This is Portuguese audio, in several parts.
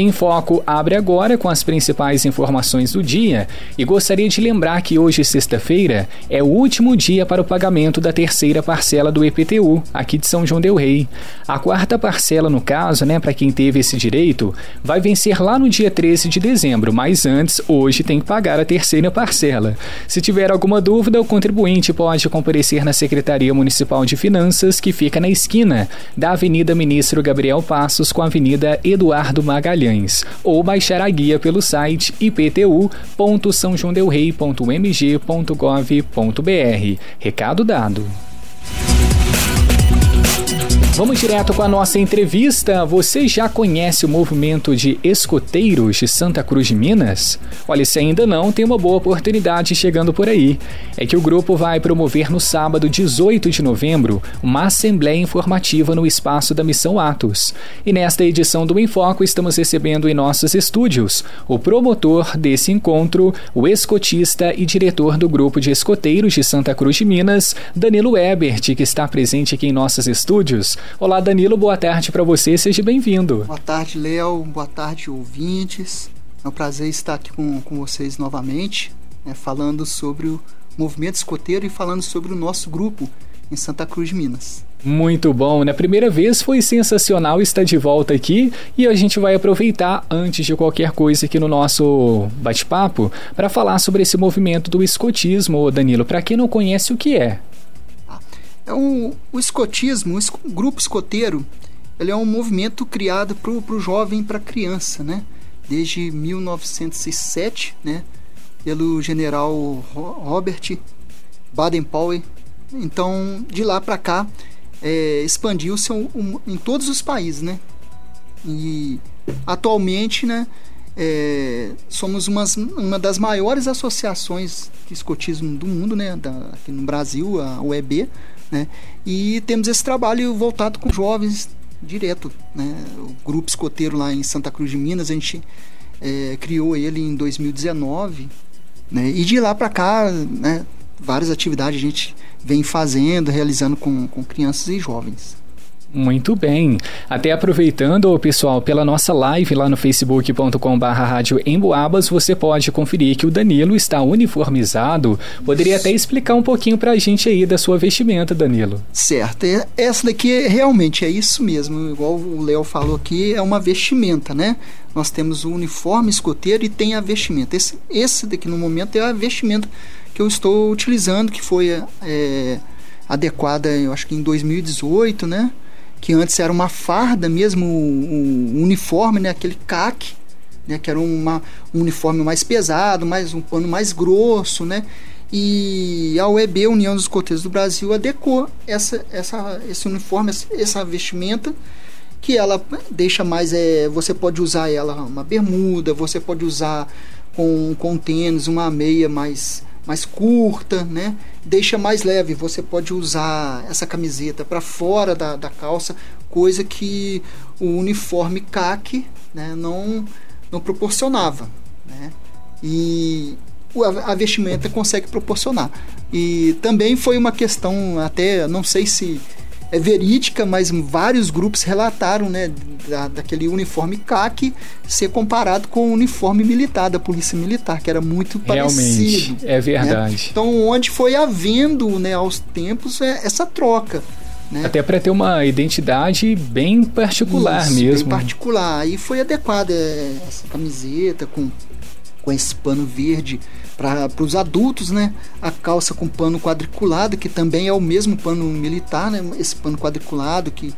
Em Foco abre agora com as principais informações do dia e gostaria de lembrar que hoje, sexta-feira, é o último dia para o pagamento da terceira parcela do EPTU, aqui de São João Del Rei. A quarta parcela, no caso, né, para quem teve esse direito, vai vencer lá no dia 13 de dezembro, mas antes, hoje, tem que pagar a terceira parcela. Se tiver alguma dúvida, o contribuinte pode comparecer na Secretaria Municipal de Finanças, que fica na esquina da Avenida Ministro Gabriel Passos com a Avenida Eduardo Magalhães, ou baixar a guia pelo site iptu.sãojoadelrei.mg.gov.br. Recado dado. Vamos direto com a nossa entrevista. Você já conhece o movimento de escoteiros de Santa Cruz de Minas? Olha, se ainda não, tem uma boa oportunidade chegando por aí. É que o grupo vai promover no sábado 18 de novembro uma assembleia informativa no espaço da Missão Atos. E nesta edição do Enfoco estamos recebendo em nossos estúdios o promotor desse encontro, o escotista e diretor do grupo de escoteiros de Santa Cruz de Minas, Danilo Ebert, que está presente aqui em nossos estúdios. Olá, Danilo, boa tarde para você, seja bem-vindo. Boa tarde, Léo, boa tarde, ouvintes. É um prazer estar aqui com, com vocês novamente, né, falando sobre o movimento escoteiro e falando sobre o nosso grupo em Santa Cruz de Minas. Muito bom, na primeira vez foi sensacional estar de volta aqui e a gente vai aproveitar antes de qualquer coisa aqui no nosso bate-papo para falar sobre esse movimento do escotismo, Danilo. Para quem não conhece o que é? É um, o escotismo, o grupo escoteiro, ele é um movimento criado para o jovem para a criança, né? Desde 1907, né? Pelo general Robert Baden-Powell. Então, de lá para cá, é, expandiu-se um, um, em todos os países, né? E atualmente, né? É, somos umas, uma das maiores associações de escotismo do mundo, né? Da, aqui no Brasil, a UEB, né? E temos esse trabalho voltado com jovens direto. Né? O grupo escoteiro lá em Santa Cruz de Minas, a gente é, criou ele em 2019. Né? E de lá para cá, né, várias atividades a gente vem fazendo, realizando com, com crianças e jovens. Muito bem. Até aproveitando, pessoal, pela nossa live lá no facebook.com.br rádio Emboabas, você pode conferir que o Danilo está uniformizado. Poderia até explicar um pouquinho pra gente aí da sua vestimenta, Danilo. Certo. É, essa daqui realmente é isso mesmo. Igual o Léo falou aqui, é uma vestimenta, né? Nós temos o uniforme escoteiro e tem a vestimenta. Esse, esse daqui no momento é a vestimenta que eu estou utilizando, que foi é, adequada, eu acho que em 2018, né? Que antes era uma farda mesmo, o, uniforme, né, aquele caque, né, que era uma, um uniforme mais pesado, mais um pano mais grosso, né? E a UEB, União dos Escoteiros do Brasil, adequou essa, essa, esse uniforme, essa vestimenta, que ela deixa mais. É, você pode usar ela uma bermuda, você pode usar com, com tênis, uma meia mais mais curta, né? Deixa mais leve. Você pode usar essa camiseta para fora da, da calça, coisa que o uniforme caque né, não, não proporcionava. Né? E a, vestimenta consegue proporcionar. E também foi uma questão, até não sei se é verídica, mas vários grupos relataram, né, da, daquele uniforme CAC ser comparado com o uniforme militar da polícia militar, que era muito Realmente, parecido. É verdade. Né? Então, onde foi havendo, né, aos tempos é, essa troca. Né? Até para ter uma identidade bem particular Isso, mesmo. Bem particular. E foi adequada essa camiseta com, com esse pano verde para os adultos, né? A calça com pano quadriculado, que também é o mesmo pano militar, né? Esse pano quadriculado que,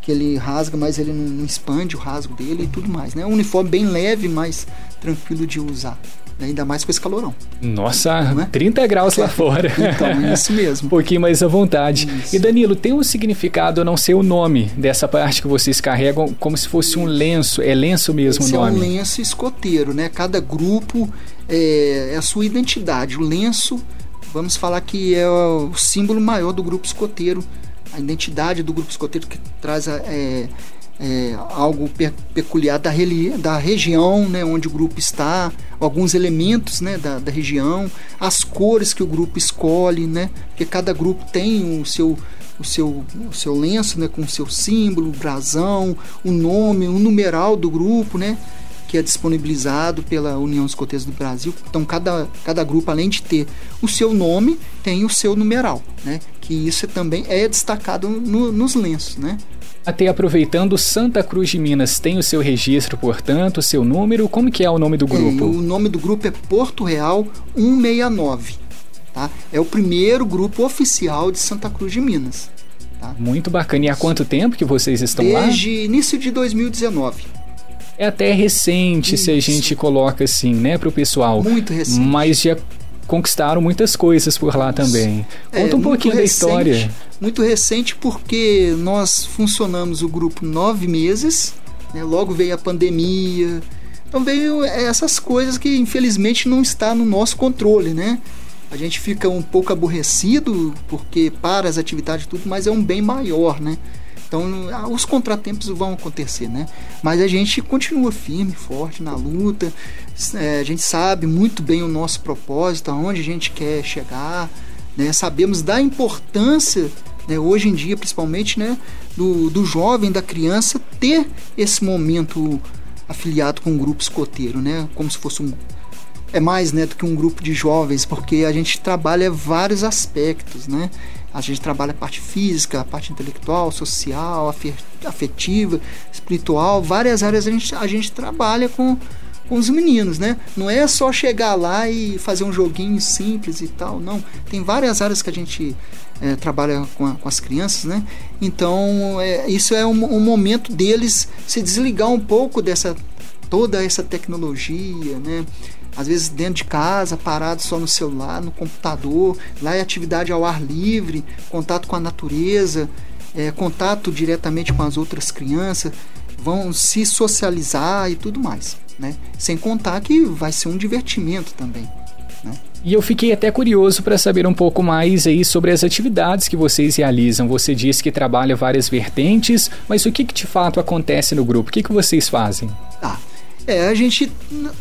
que ele rasga, mas ele não, expande o rasgo dele e tudo mais, né? Um uniforme bem leve, mais tranquilo de usar. Ainda mais com esse calorão. Nossa, é? 30 graus lá fora. Então, é isso mesmo. um pouquinho mais à vontade. Isso. E Danilo, tem um significado, não sei o nome dessa parte que vocês carregam, como se fosse um lenço. É lenço mesmo Esse o nome? É um lenço escoteiro, né? Cada grupo é, é a sua identidade. O lenço, vamos falar que é o símbolo maior do grupo escoteiro. A identidade do grupo escoteiro que traz a, é, é, algo pe peculiar da, da região né, onde o grupo está, alguns elementos né, da, da, região, as cores que o grupo escolhe, né, porque cada grupo tem o seu o seu, o seu lenço, né, com o seu símbolo, brasão, o nome, o numeral do grupo, né, que é disponibilizado pela União Escoteiros do Brasil. Então, cada, cada grupo, além de ter o seu nome, tem o seu numeral, né, que isso também é destacado no, nos lenços, né. Até aproveitando, Santa Cruz de Minas tem o seu registro, portanto, o seu número. Como que é o nome do grupo? É, o nome do grupo é Porto Real 169. Tá? É o primeiro grupo oficial de Santa Cruz de Minas. Tá? Muito bacana. E há quanto tempo que vocês estão Desde lá? Desde início de 2019. É até recente, Isso. se a gente coloca assim, né, para o pessoal. Muito recente. Mas já conquistaram muitas coisas por lá também. Conta é, um pouquinho recente, da história. Muito recente porque nós funcionamos o grupo nove meses, né, logo veio a pandemia, então veio essas coisas que infelizmente não está no nosso controle, né? a gente fica um pouco aborrecido porque para as atividades e tudo, mas é um bem maior, né? Então, os contratempos vão acontecer, né? Mas a gente continua firme, forte na luta. É, a gente sabe muito bem o nosso propósito, aonde a gente quer chegar, né? Sabemos da importância, né, hoje em dia, principalmente, né, do, do jovem, da criança, ter esse momento afiliado com um grupo escoteiro, né? Como se fosse um é mais né, do que um grupo de jovens, porque a gente trabalha vários aspectos, né? A gente trabalha a parte física, a parte intelectual, social, afetiva, espiritual, várias áreas a gente, a gente trabalha com, com os meninos, né? Não é só chegar lá e fazer um joguinho simples e tal, não. Tem várias áreas que a gente é, trabalha com, a, com, as crianças, né? Então, é, isso é um, um momento deles se desligar um pouco dessa toda essa tecnologia, né? Às vezes dentro de casa, parado só no celular, no computador. Lá é atividade ao ar livre, contato com a natureza, é, contato diretamente com as outras crianças, vão se socializar e tudo mais. Né? Sem contar que vai ser um divertimento também. Né? E eu fiquei até curioso para saber um pouco mais aí sobre as atividades que vocês realizam. Você disse que trabalha várias vertentes, mas o que, que de fato acontece no grupo? O que, que vocês fazem? Ah, é, a gente,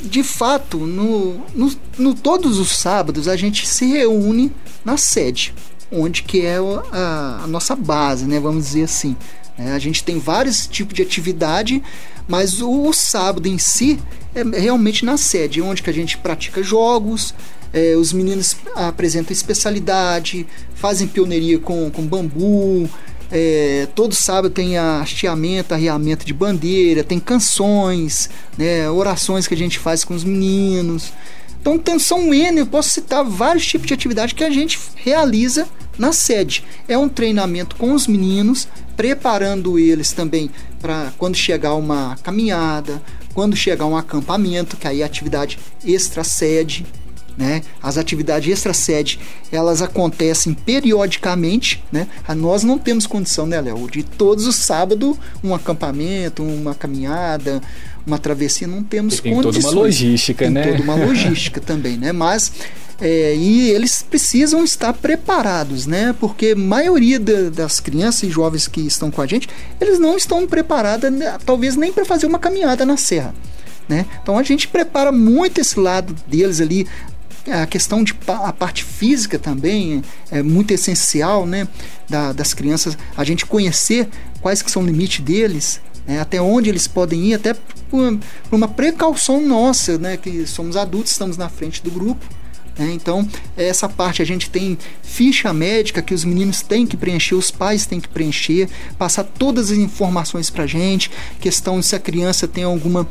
de fato, no, no, no, todos os sábados a gente se reúne na sede, onde que é a, a nossa base, né? Vamos dizer assim. É, a gente tem vários tipos de atividade, mas o, o, sábado em si é realmente na sede, onde que a gente pratica jogos, é, os meninos apresentam especialidade, fazem pioneiria com, com bambu, é, todo sábado tem hasteamento, arriamento de bandeira, tem canções, né, orações que a gente faz com os meninos. Então são N, eu posso citar vários tipos de atividade que a gente realiza na sede. É um treinamento com os meninos, preparando eles também para quando chegar uma caminhada, quando chegar um acampamento, que aí é atividade extra sede. Né? As atividades extra-sede, elas acontecem periodicamente, né? Ah, nós não temos condição, né, Léo, de todos os sábados um acampamento, uma caminhada, uma travessia, não temos tem condições. Tem toda uma logística, tem né? toda uma logística também, né? Mas é, e eles precisam estar preparados, né? Porque a maioria da, das crianças e jovens que estão com a gente, eles não estão preparados, né, talvez nem para fazer uma caminhada na serra. Né? Então a gente prepara muito esse lado deles ali, a questão de a parte física também é muito essencial, né? Da, das crianças, a gente conhecer quais que são os limites deles, né? até onde eles podem ir, até por, por, uma precaução nossa, né? Que somos adultos, estamos na frente do grupo. Né? Então, essa parte a gente tem ficha médica que os meninos têm que preencher, os pais têm que preencher, passar todas as informações para gente, questão se a criança tem alguma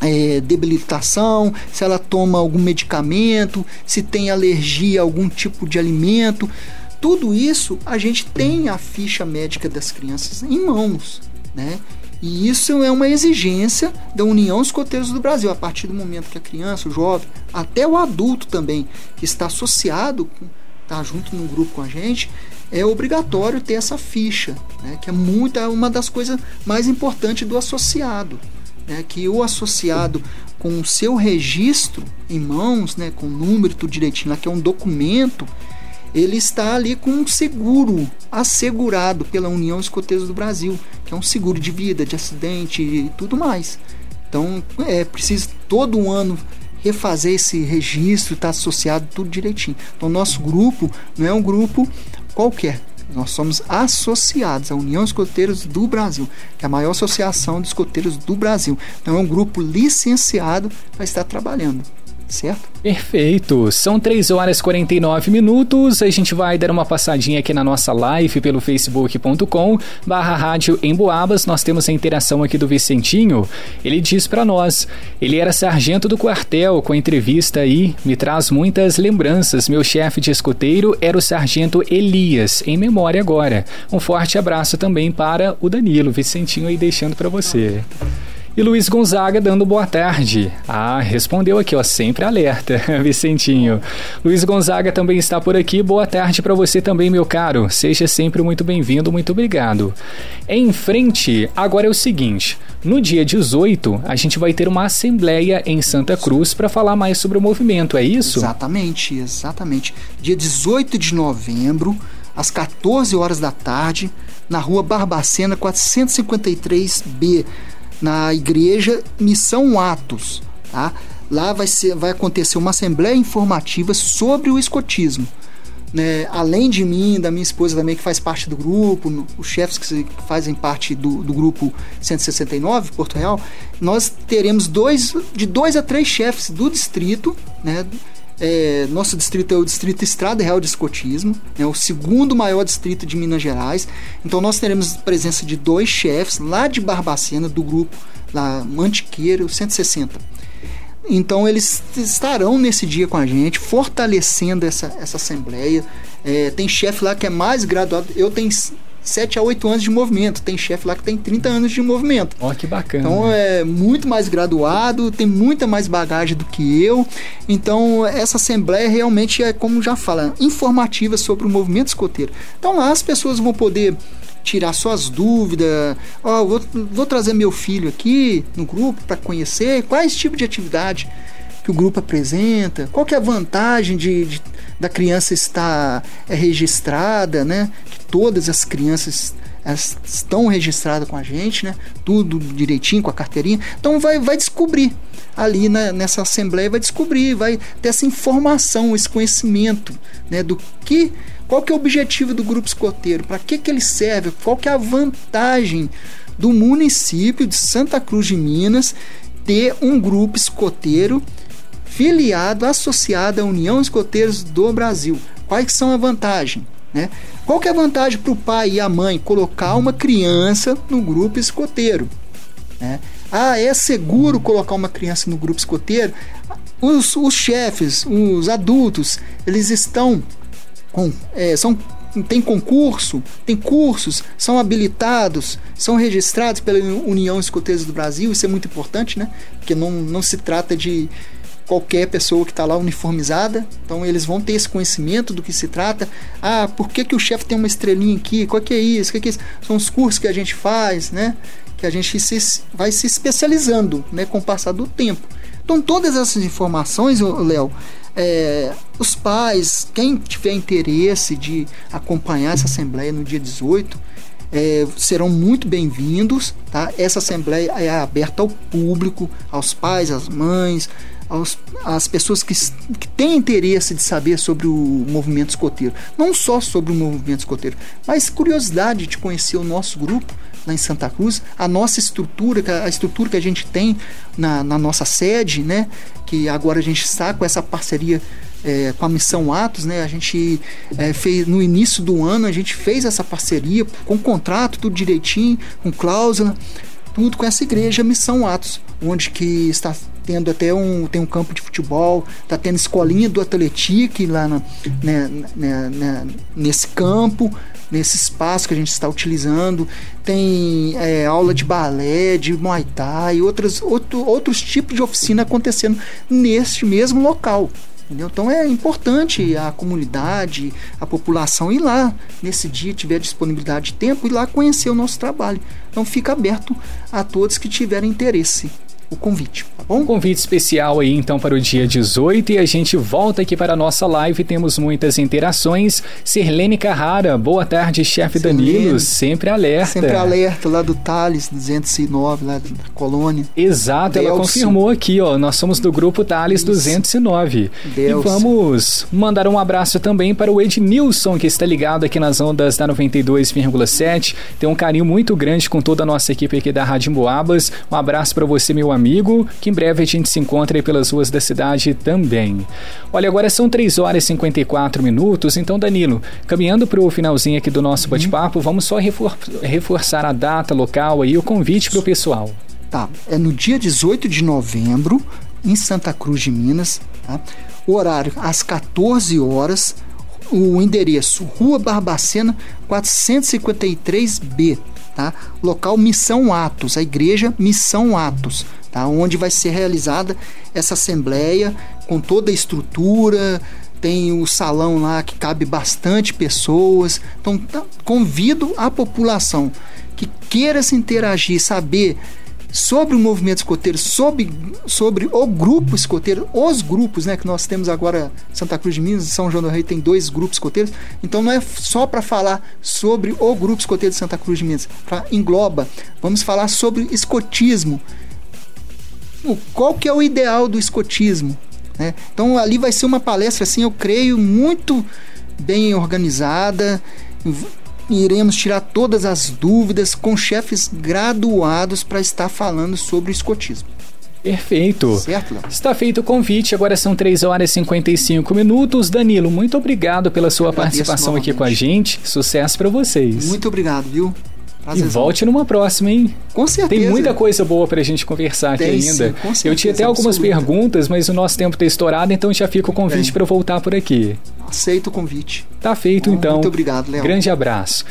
é, debilitação, se ela toma algum medicamento, se tem alergia a algum tipo de alimento. Tudo isso a gente tem a ficha médica das crianças em mãos, né? E isso é uma exigência da União Escoteiros do Brasil. A partir do momento que a criança, o jovem, até o adulto também, que está associado, está junto no grupo com a gente, é obrigatório ter essa ficha, né? que é muito, é uma das coisas mais importantes do associado né, que o associado com o seu registro em mãos, né, com o número tudo direitinho lá, que é um documento, ele está ali com um seguro assegurado pela União Escoteiros do Brasil, que é um seguro de vida, de acidente e tudo mais. Então é preciso todo ano refazer esse registro, estar tá associado tudo direitinho. Então nosso grupo não é um grupo qualquer, Nós somos associados à União Escoteiros do Brasil, que é a maior associação de escoteiros do Brasil. Então é um grupo licenciado para estar trabalhando certo? Perfeito. São 3 horas e 49 minutos. A gente vai dar uma passadinha aqui na nossa live pelo facebook.com barra rádio em Boabas. Nós temos a interação aqui do Vicentinho. Ele diz para nós, ele era sargento do quartel com entrevista aí, me traz muitas lembranças. Meu chefe de escoteiro era o sargento Elias, em memória agora. Um forte abraço também para o Danilo. Vicentinho aí deixando para você. E Luiz Gonzaga dando boa tarde. Ah, respondeu aqui, ó, sempre alerta, Vicentinho. Luiz Gonzaga também está por aqui. Boa tarde para você também, meu caro. Seja sempre muito bem-vindo, muito obrigado. Em frente, agora é o seguinte: no dia 18, a gente vai ter uma assembleia em Santa Cruz para falar mais sobre o movimento, é isso? Exatamente, exatamente. Dia 18 de novembro, às 14 horas da tarde, na rua Barbacena 453B na igreja Missão Atos. Tá? Lá vai, ser, vai acontecer uma assembleia informativa sobre o escotismo. Né? Além de mim, da minha esposa também, que faz parte do grupo, os chefes que fazem parte do, do grupo 169, Porto Real, nós teremos dois, de dois a três chefes do distrito, né? É, nosso distrito é o distrito Estrada Real de Escotismo, é o segundo maior distrito de Minas Gerais. Então nós teremos presença de dois chefes lá de Barbacena, do grupo lá Mantiqueiro 160. Então eles estarão nesse dia com a gente, fortalecendo essa, essa assembleia. É, tem chefe lá que é mais graduado. Eu tenho 7 a 8 anos de movimento. Tem chefe lá que tem 30 anos de movimento. Ó, oh, que bacana. Então é muito mais graduado, tem muita mais bagagem do que eu. Então essa assembleia realmente é, como já fala, informativa sobre o movimento escoteiro. Então lá as pessoas vão poder tirar suas dúvidas. Ó, oh, vou, vou trazer meu filho aqui no grupo para conhecer quais tipos de atividade que o grupo apresenta, qual que é a vantagem de, de da criança estar é, registrada, né? Que todas as crianças estão registradas com a gente, né? Tudo direitinho com a carteirinha. Então vai, vai descobrir ali na, nessa assembleia, vai descobrir, vai ter essa informação, esse conhecimento, né? Do que, qual que é o objetivo do grupo escoteiro, para que que ele serve, qual que é a vantagem do município de Santa Cruz de Minas ter um grupo escoteiro filiado, associado à União Escoteiros do Brasil. Quais são a vantagem? Né? Qual que é a vantagem para o pai e a mãe colocar uma criança no grupo escoteiro? Né? Ah, é seguro colocar uma criança no grupo escoteiro? Os, os chefes, os adultos, eles estão com, é, são tem concurso, tem cursos, são habilitados, são registrados pela União Escoteiros do Brasil, isso é muito importante, né? Porque não, não se trata de qualquer pessoa que está lá uniformizada. Então eles vão ter esse conhecimento do que se trata. Ah, por que, que o chefe tem uma estrelinha aqui? Qual que é isso? Que, que é isso? São os cursos que a gente faz, né? Que a gente se, vai se especializando né, com o passar do tempo. Então todas essas informações, Léo, é, os pais, quem tiver interesse de acompanhar essa assembleia no dia 18, é, serão muito bem-vindos. Tá? Essa assembleia é aberta ao público, aos pais, às mães, aos, às pessoas que, que têm interesse de saber sobre o movimento escoteiro. Não só sobre o movimento escoteiro, mas curiosidade de conhecer o nosso grupo lá em Santa Cruz, a nossa estrutura, a estrutura que a gente tem na, na nossa sede, né? Que agora a gente está com essa parceria é, com a Missão Atos, né? A gente é, fez no início do ano, a gente fez essa parceria com contrato, tudo direitinho, com cláusula, tudo com essa igreja Missão Atos, onde que está tendo até um, tem um campo de futebol, tá tendo escolinha do Atletique lá na, né, né, né, nesse campo, nesse espaço que a gente está utilizando. Tem é, aula de balé, de muay thai, outros, outro, outros tipos de oficina acontecendo neste mesmo local. Entendeu? Então é importante a comunidade, a população ir lá nesse dia, tiver disponibilidade de tempo, ir lá conhecer o nosso trabalho. Então fica aberto a todos que tiverem interesse o convite. Um convite especial aí então para o dia 18 e a gente volta aqui para a nossa live. Temos muitas interações. Sirlene Carrara, boa tarde, chefe Danilo, sempre alerta. Sempre alerta lá do Thales 209, lá da colônia. Exato, Delcio. ela confirmou aqui, ó. Nós somos do grupo Thales 209. Delcio. E vamos mandar um abraço também para o Ednilson, que está ligado aqui nas ondas da 92,7. Tem um carinho muito grande com toda a nossa equipe aqui da Rádio Boabas. Um abraço para você, meu amigo, que em breve a gente se encontra aí pelas ruas da cidade também. Olha, agora são 3 horas e 54 minutos, então, Danilo, caminhando para o finalzinho aqui do nosso uhum. bate-papo, vamos só refor reforçar a data, local aí, o convite para o pessoal. Tá, é no dia 18 de novembro, em Santa Cruz de Minas, tá? O horário às 14 horas, o endereço Rua Barbacena 453B, tá? Local Missão Atos, a igreja Missão Atos tá? onde vai ser realizada essa assembleia com toda a estrutura, tem o salão lá que cabe bastante pessoas. Então, tá, convido a população que queira se interagir, saber sobre o movimento escoteiro, sobre, sobre o grupo escoteiro, os grupos, né, que nós temos agora Santa Cruz de Minas e São João do Rei tem dois grupos escoteiros. Então não é só para falar sobre o grupo escoteiro de Santa Cruz de Minas, para engloba. Vamos falar sobre escotismo, qual que é o ideal do escotismo. Né? Então ali vai ser uma palestra, assim, eu creio, muito bem organizada. Iremos tirar todas as dúvidas com chefes graduados para estar falando sobre o escotismo. Perfeito. Certo, Léo? Está feito o convite, agora são 3 horas e 55 minutos. Danilo, muito obrigado pela sua participação aqui com a gente. Sucesso para vocês. Muito obrigado, viu? E volte numa próxima, hein? Com certeza. Tem muita coisa boa pra gente conversar Tem, aqui ainda. Sim, com certeza, eu tinha até algumas absoluta. perguntas, mas o nosso tempo está estourado, então já fica o convite para voltar por aqui. Aceito o convite. Tá feito, então. Muito obrigado, Léo. Grande abraço.